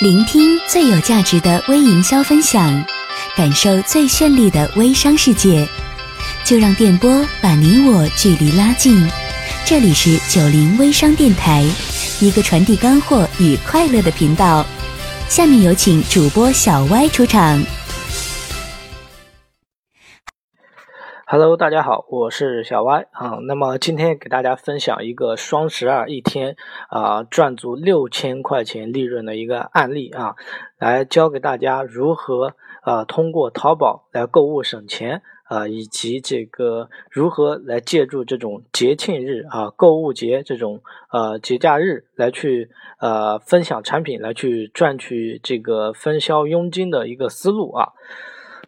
聆听最有价值的微营销分享，感受最绚丽的微商世界，就让电波把你我距离拉近。这里是九零微商电台，一个传递干货与快乐的频道。下面有请主播小歪出场。Hello，大家好，我是小歪啊。那么今天给大家分享一个双十二一天啊赚足六千块钱利润的一个案例啊，来教给大家如何啊通过淘宝来购物省钱啊，以及这个如何来借助这种节庆日啊购物节这种呃节假日来去呃分享产品，来去赚取这个分销佣金的一个思路啊。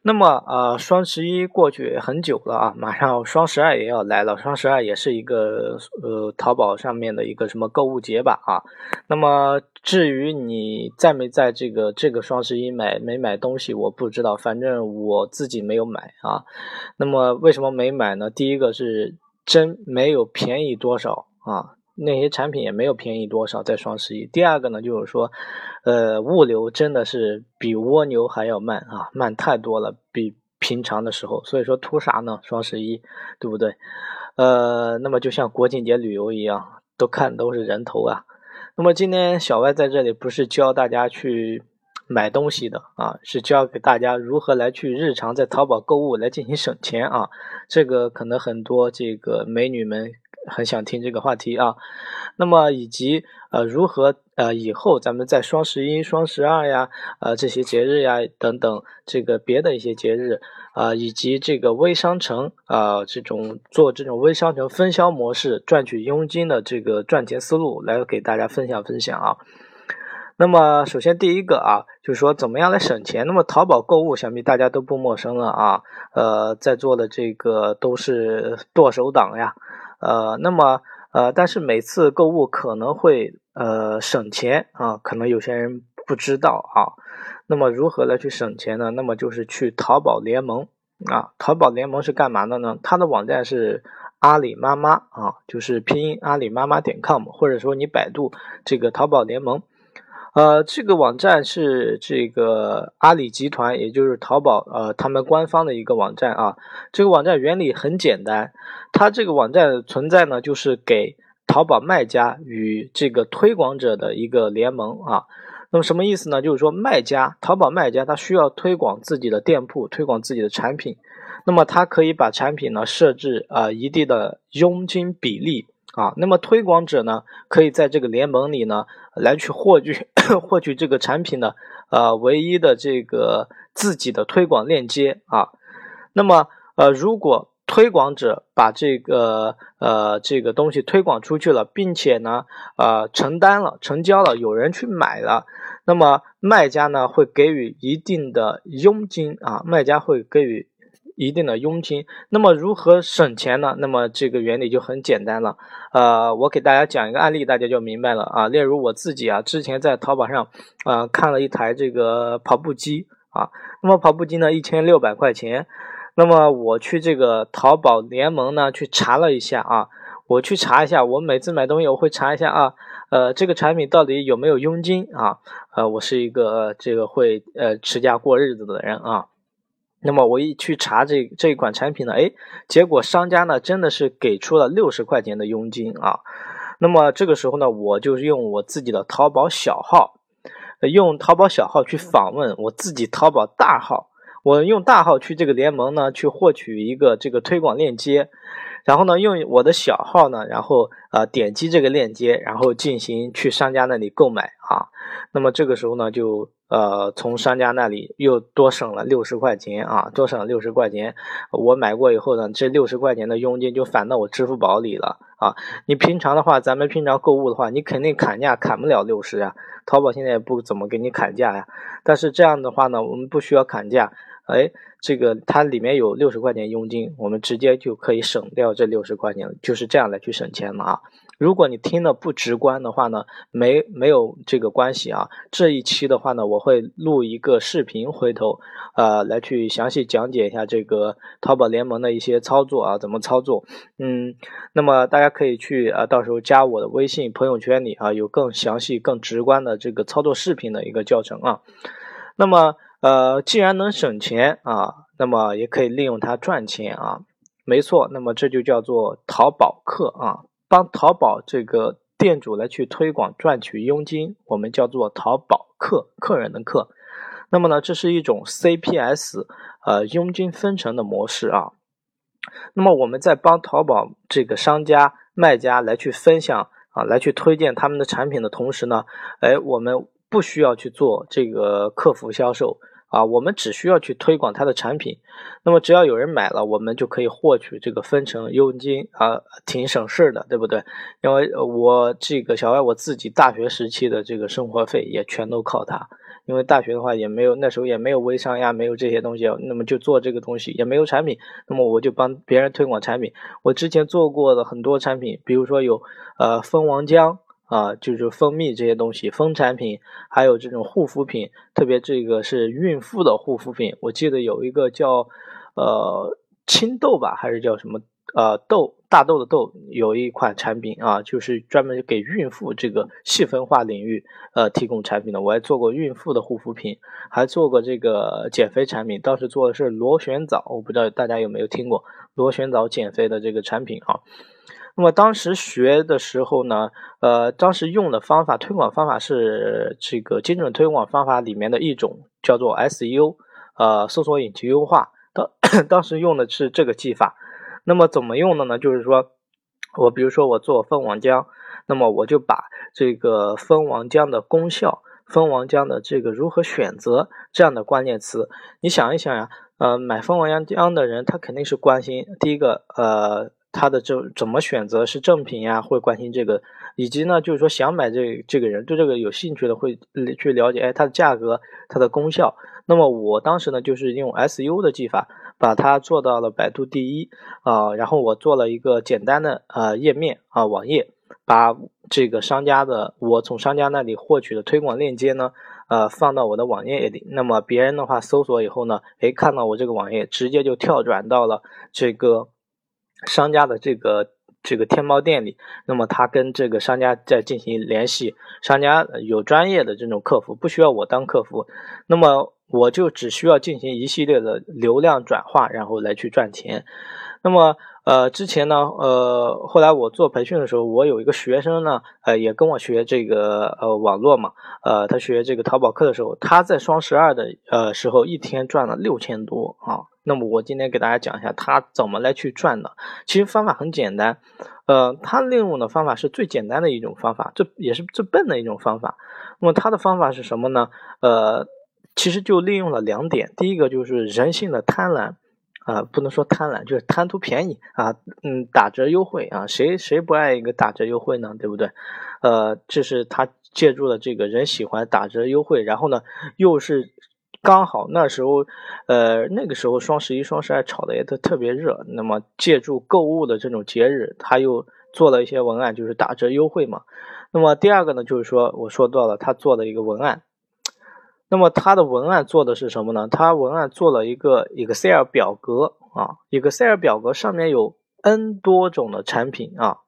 那么，呃，双十一过去很久了啊，马上双十二也要来了。双十二也是一个呃淘宝上面的一个什么购物节吧啊。那么，至于你在没在这个这个双十一买没买东西，我不知道，反正我自己没有买啊。那么，为什么没买呢？第一个是真没有便宜多少啊。那些产品也没有便宜多少，在双十一。第二个呢，就是说，呃，物流真的是比蜗牛还要慢啊，慢太多了，比平常的时候。所以说，图啥呢？双十一，对不对？呃，那么就像国庆节旅游一样，都看都是人头啊。那么今天小歪在这里不是教大家去买东西的啊，是教给大家如何来去日常在淘宝购物来进行省钱啊。这个可能很多这个美女们。很想听这个话题啊，那么以及呃如何呃以后咱们在双十一、双十二呀，呃这些节日呀等等这个别的一些节日啊，以及这个微商城啊这种做这种微商城分销模式赚取佣金的这个赚钱思路来给大家分享分享啊。那么首先第一个啊，就是说怎么样来省钱。那么淘宝购物想必大家都不陌生了啊，呃在座的这个都是剁手党呀。呃，那么呃，但是每次购物可能会呃省钱啊，可能有些人不知道啊。那么如何来去省钱呢？那么就是去淘宝联盟啊。淘宝联盟是干嘛的呢？它的网站是阿里妈妈啊，就是拼音阿里妈妈点 com，或者说你百度这个淘宝联盟。呃，这个网站是这个阿里集团，也就是淘宝呃他们官方的一个网站啊。这个网站原理很简单，它这个网站存在呢，就是给淘宝卖家与这个推广者的一个联盟啊。那么什么意思呢？就是说卖家，淘宝卖家他需要推广自己的店铺，推广自己的产品，那么他可以把产品呢设置啊一定的佣金比例。啊，那么推广者呢，可以在这个联盟里呢，来去获取 获取这个产品的呃唯一的这个自己的推广链接啊。那么呃，如果推广者把这个呃这个东西推广出去了，并且呢呃承担了成交了，有人去买了，那么卖家呢会给予一定的佣金啊，卖家会给予。一定的佣金，那么如何省钱呢？那么这个原理就很简单了。呃，我给大家讲一个案例，大家就明白了啊。例如我自己啊，之前在淘宝上啊看了一台这个跑步机啊，那么跑步机呢一千六百块钱，那么我去这个淘宝联盟呢去查了一下啊，我去查一下，我每次买东西我会查一下啊，呃，这个产品到底有没有佣金啊？呃，我是一个这个会呃持家过日子的人啊。那么我一去查这这一款产品呢，诶，结果商家呢真的是给出了六十块钱的佣金啊。那么这个时候呢，我就用我自己的淘宝小号，用淘宝小号去访问我自己淘宝大号，我用大号去这个联盟呢去获取一个这个推广链接，然后呢用我的小号呢，然后呃点击这个链接，然后进行去商家那里购买啊。那么这个时候呢就。呃，从商家那里又多省了六十块钱啊，多省了六十块钱。我买过以后呢，这六十块钱的佣金就返到我支付宝里了啊。你平常的话，咱们平常购物的话，你肯定砍价砍不了六十啊。淘宝现在也不怎么给你砍价呀。但是这样的话呢，我们不需要砍价，哎，这个它里面有六十块钱佣金，我们直接就可以省掉这六十块钱，就是这样来去省钱了啊。如果你听的不直观的话呢，没没有这个关系啊。这一期的话呢，我会录一个视频，回头呃来去详细讲解一下这个淘宝联盟的一些操作啊，怎么操作。嗯，那么大家可以去啊，到时候加我的微信朋友圈里啊，有更详细、更直观的这个操作视频的一个教程啊。那么呃，既然能省钱啊，那么也可以利用它赚钱啊。没错，那么这就叫做淘宝客啊，帮淘宝这个店主来去推广赚取佣金，我们叫做淘宝客，客人的客。那么呢，这是一种 CPS 呃佣金分成的模式啊。那么我们在帮淘宝这个商家卖家来去分享啊，来去推荐他们的产品的同时呢，哎，我们不需要去做这个客服销售。啊，我们只需要去推广他的产品，那么只要有人买了，我们就可以获取这个分成佣金啊，挺省事的，对不对？因为我这个小外我自己大学时期的这个生活费也全都靠他，因为大学的话也没有那时候也没有微商呀，没有这些东西，那么就做这个东西也没有产品，那么我就帮别人推广产品。我之前做过的很多产品，比如说有呃蜂王浆。啊，就是蜂蜜这些东西，蜂产品，还有这种护肤品，特别这个是孕妇的护肤品。我记得有一个叫呃青豆吧，还是叫什么呃豆大豆的豆，有一款产品啊，就是专门给孕妇这个细分化领域呃提供产品的。我还做过孕妇的护肤品，还做过这个减肥产品，当时做的是螺旋藻，我不知道大家有没有听过螺旋藻减肥的这个产品啊。那么当时学的时候呢，呃，当时用的方法推广方法是这个精准推广方法里面的一种，叫做 SEO，呃，搜索引擎优化。当 当时用的是这个技法。那么怎么用的呢？就是说我比如说我做蜂王浆，那么我就把这个蜂王浆的功效、蜂王浆的这个如何选择这样的关键词，你想一想呀，呃，买蜂王浆的人他肯定是关心第一个，呃。他的这怎么选择是正品呀？会关心这个，以及呢，就是说想买这这个人对这个有兴趣的，会去了解，哎，它的价格，它的功效。那么我当时呢，就是用 SU 的技法，把它做到了百度第一啊。然后我做了一个简单的呃页面啊网页，把这个商家的我从商家那里获取的推广链接呢，呃放到我的网页里。那么别人的话搜索以后呢，哎，看到我这个网页，直接就跳转到了这个。商家的这个这个天猫店里，那么他跟这个商家在进行联系，商家有专业的这种客服，不需要我当客服，那么我就只需要进行一系列的流量转化，然后来去赚钱。那么，呃，之前呢，呃，后来我做培训的时候，我有一个学生呢，呃，也跟我学这个呃网络嘛，呃，他学这个淘宝课的时候，他在双十二的呃时候，一天赚了六千多啊。那么我今天给大家讲一下他怎么来去赚的。其实方法很简单，呃，他利用的方法是最简单的一种方法，这也是最笨的一种方法。那么他的方法是什么呢？呃，其实就利用了两点，第一个就是人性的贪婪。啊，不能说贪婪，就是贪图便宜啊，嗯，打折优惠啊，谁谁不爱一个打折优惠呢？对不对？呃，这是他借助了这个人喜欢打折优惠，然后呢，又是刚好那时候，呃，那个时候双十一、双十二炒的也都特别热，那么借助购物的这种节日，他又做了一些文案，就是打折优惠嘛。那么第二个呢，就是说我说到了他做的一个文案。那么它的文案做的是什么呢？它文案做了一个 Excel 表格啊，Excel 表格上面有 N 多种的产品啊，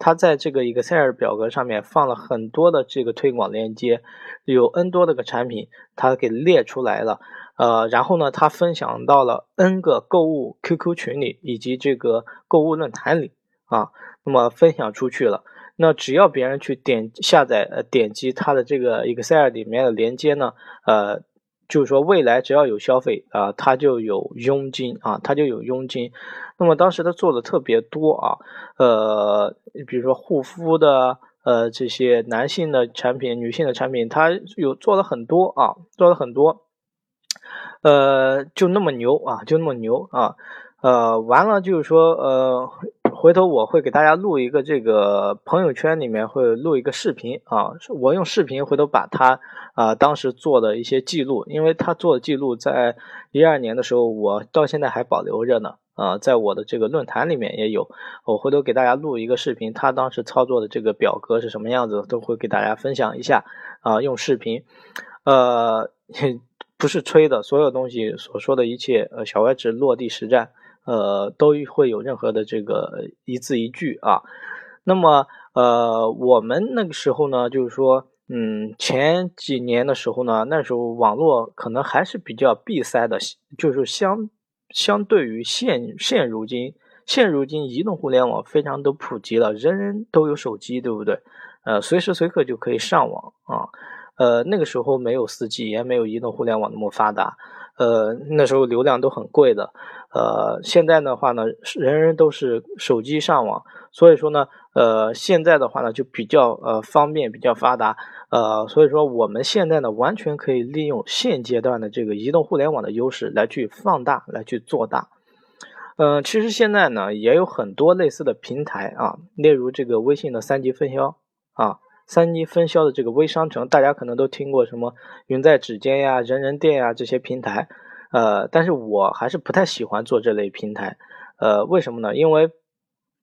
它在这个 Excel 表格上面放了很多的这个推广链接，有 N 多的个产品，它给列出来了，呃，然后呢，它分享到了 N 个购物 QQ 群里以及这个购物论坛里啊，那么分享出去了。那只要别人去点下载呃点击它的这个 Excel 里面的连接呢，呃，就是说未来只要有消费啊，它就有佣金啊，它就有佣金。那么当时他做的特别多啊，呃，比如说护肤的呃这些男性的产品、女性的产品，他有做了很多啊，做了很多，呃，就那么牛啊，就那么牛啊，呃，完了就是说呃。回头我会给大家录一个这个朋友圈里面会录一个视频啊，我用视频回头把他啊当时做的一些记录，因为他做的记录在一二年的时候，我到现在还保留着呢啊，在我的这个论坛里面也有，我回头给大家录一个视频，他当时操作的这个表格是什么样子，都会给大家分享一下啊，用视频，呃，不是吹的，所有东西所说的一切，呃，小歪只落地实战，呃，都会有任何的这个一字一句啊。那么，呃，我们那个时候呢，就是说，嗯，前几年的时候呢，那时候网络可能还是比较闭塞的，就是相相对于现现如今，现如今移动互联网非常的普及了，人人都有手机，对不对？呃，随时随刻就可以上网啊。呃，那个时候没有四 G，也没有移动互联网那么发达，呃，那时候流量都很贵的。呃，现在的话呢，人人都是手机上网，所以说呢，呃，现在的话呢就比较呃方便，比较发达，呃，所以说我们现在呢完全可以利用现阶段的这个移动互联网的优势来去放大，来去做大。嗯，其实现在呢也有很多类似的平台啊，例如这个微信的三级分销啊，三级分销的这个微商城，大家可能都听过什么云在指尖呀、人人店呀这些平台。呃，但是我还是不太喜欢做这类平台，呃，为什么呢？因为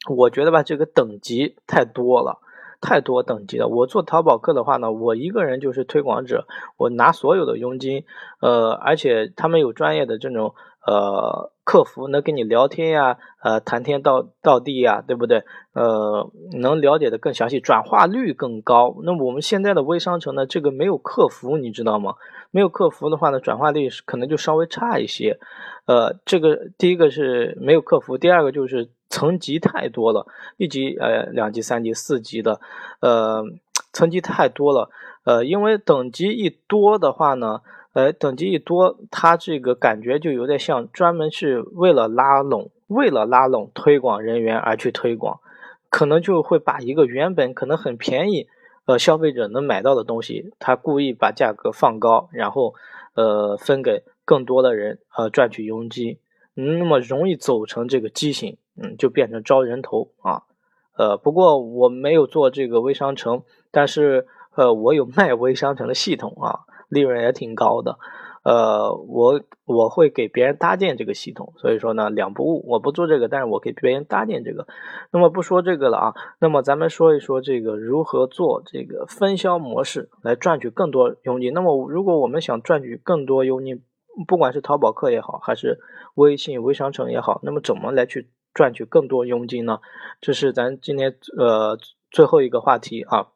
我觉得吧，这个等级太多了，太多等级了。我做淘宝客的话呢，我一个人就是推广者，我拿所有的佣金，呃，而且他们有专业的这种呃客服，能跟你聊天呀，呃，谈天道道地呀，对不对？呃，能了解的更详细，转化率更高。那我们现在的微商城呢，这个没有客服，你知道吗？没有客服的话呢，转化率可能就稍微差一些。呃，这个第一个是没有客服，第二个就是层级太多了，一级、呃两级、三级、四级的，呃，层级太多了。呃，因为等级一多的话呢，呃，等级一多，它这个感觉就有点像专门是为了拉拢、为了拉拢推广人员而去推广，可能就会把一个原本可能很便宜。呃，消费者能买到的东西，他故意把价格放高，然后，呃，分给更多的人，呃，赚取佣金，那么容易走成这个畸形，嗯，就变成招人头啊，呃，不过我没有做这个微商城，但是，呃，我有卖微商城的系统啊，利润也挺高的。呃，我我会给别人搭建这个系统，所以说呢，两不误。我不做这个，但是我给别人搭建这个。那么不说这个了啊，那么咱们说一说这个如何做这个分销模式来赚取更多佣金。那么如果我们想赚取更多佣金，不管是淘宝客也好，还是微信微商城也好，那么怎么来去赚取更多佣金呢？这是咱今天呃最后一个话题啊。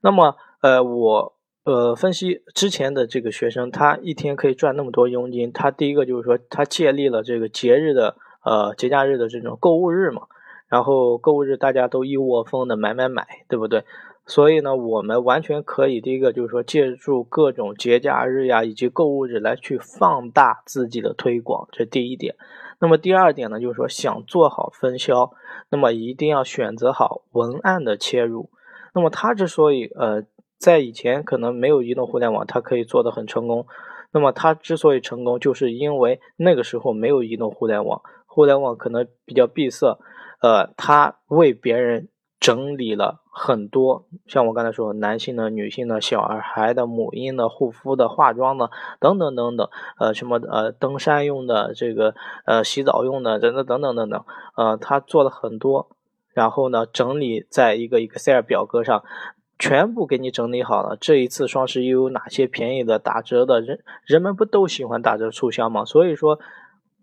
那么呃我。呃，分析之前的这个学生，他一天可以赚那么多佣金，他第一个就是说，他借力了这个节日的呃节假日的这种购物日嘛，然后购物日大家都一窝蜂的买买买，对不对？所以呢，我们完全可以第一个就是说，借助各种节假日呀以及购物日来去放大自己的推广，这第一点。那么第二点呢，就是说想做好分销，那么一定要选择好文案的切入。那么他之所以呃。在以前可能没有移动互联网，它可以做得很成功。那么它之所以成功，就是因为那个时候没有移动互联网，互联网可能比较闭塞。呃，它为别人整理了很多，像我刚才说，男性的、女性的、小孩的、母婴的、护肤的、化妆的等等等等。呃，什么呃，登山用的，这个呃，洗澡用的，等等等等等等。呃，他做了很多，然后呢，整理在一个 Excel 表格上。全部给你整理好了。这一次双十一有哪些便宜的、打折的？人人们不都喜欢打折促销吗？所以说，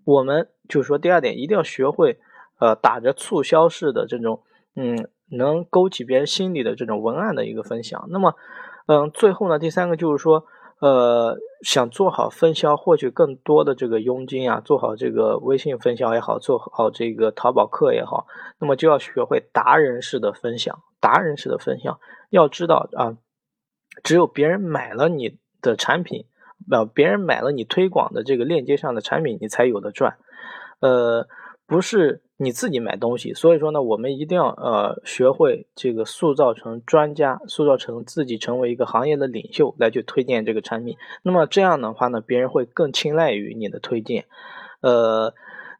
我们就说第二点，一定要学会，呃，打着促销式的这种，嗯，能勾起别人心里的这种文案的一个分享。那么，嗯，最后呢，第三个就是说。呃，想做好分销，获取更多的这个佣金啊，做好这个微信分销也好，做好这个淘宝客也好，那么就要学会达人式的分享。达人式的分享，要知道啊，只有别人买了你的产品，呃，别人买了你推广的这个链接上的产品，你才有的赚。呃，不是。你自己买东西，所以说呢，我们一定要呃学会这个塑造成专家，塑造成自己成为一个行业的领袖来去推荐这个产品。那么这样的话呢，别人会更青睐于你的推荐。呃，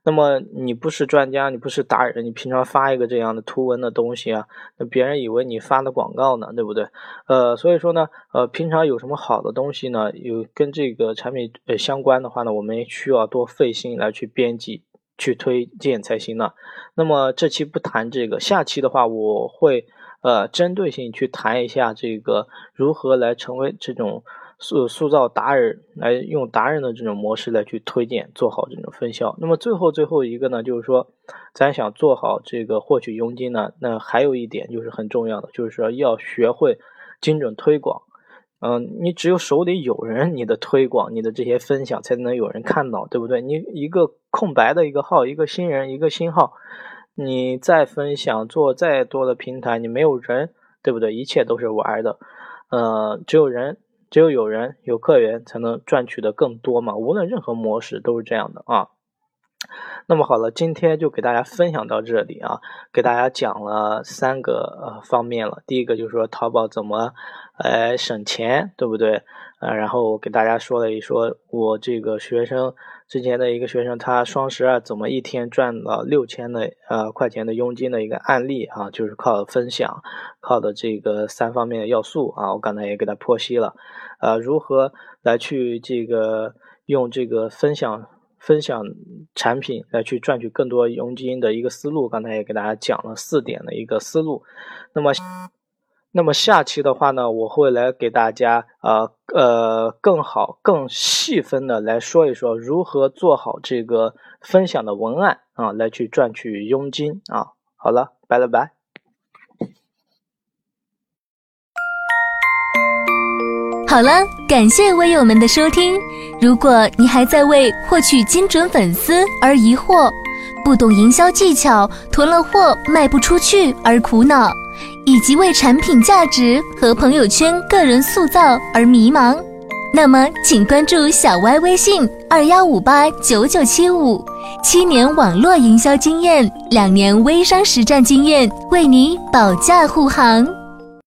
那么你不是专家，你不是达人，你平常发一个这样的图文的东西啊，那别人以为你发的广告呢，对不对？呃，所以说呢，呃，平常有什么好的东西呢？有跟这个产品呃相关的话呢，我们需要多费心来去编辑。去推荐才行呢。那么这期不谈这个，下期的话我会呃针对性去谈一下这个如何来成为这种。塑塑造达人，来用达人的这种模式来去推荐，做好这种分销。那么最后最后一个呢，就是说，咱想做好这个获取佣金呢，那还有一点就是很重要的，就是说要学会精准推广。嗯，你只有手里有人，你的推广，你的这些分享才能有人看到，对不对？你一个空白的一个号，一个新人，一个新号，你再分享做再多的平台，你没有人，对不对？一切都是玩的。呃，只有人。只有有人有客源，才能赚取的更多嘛。无论任何模式都是这样的啊。那么好了，今天就给大家分享到这里啊，给大家讲了三个方面了。第一个就是说淘宝怎么来省钱，对不对？呃，然后我给大家说了一说，我这个学生之前的一个学生，他双十二怎么一天赚了六千的呃块钱的佣金的一个案例啊，就是靠分享，靠的这个三方面的要素啊，我刚才也给他剖析了，呃，如何来去这个用这个分享分享产品来去赚取更多佣金的一个思路，刚才也给大家讲了四点的一个思路，那么。那么下期的话呢，我会来给大家呃呃更好、更细分的来说一说如何做好这个分享的文案啊，来去赚取佣金啊。好了，拜了拜。好了，感谢微友们的收听。如果你还在为获取精准粉丝而疑惑，不懂营销技巧，囤了货卖不出去而苦恼。以及为产品价值和朋友圈个人塑造而迷茫，那么请关注小歪微信二幺五八九九七五，七年网络营销经验，两年微商实战经验，为你保驾护航。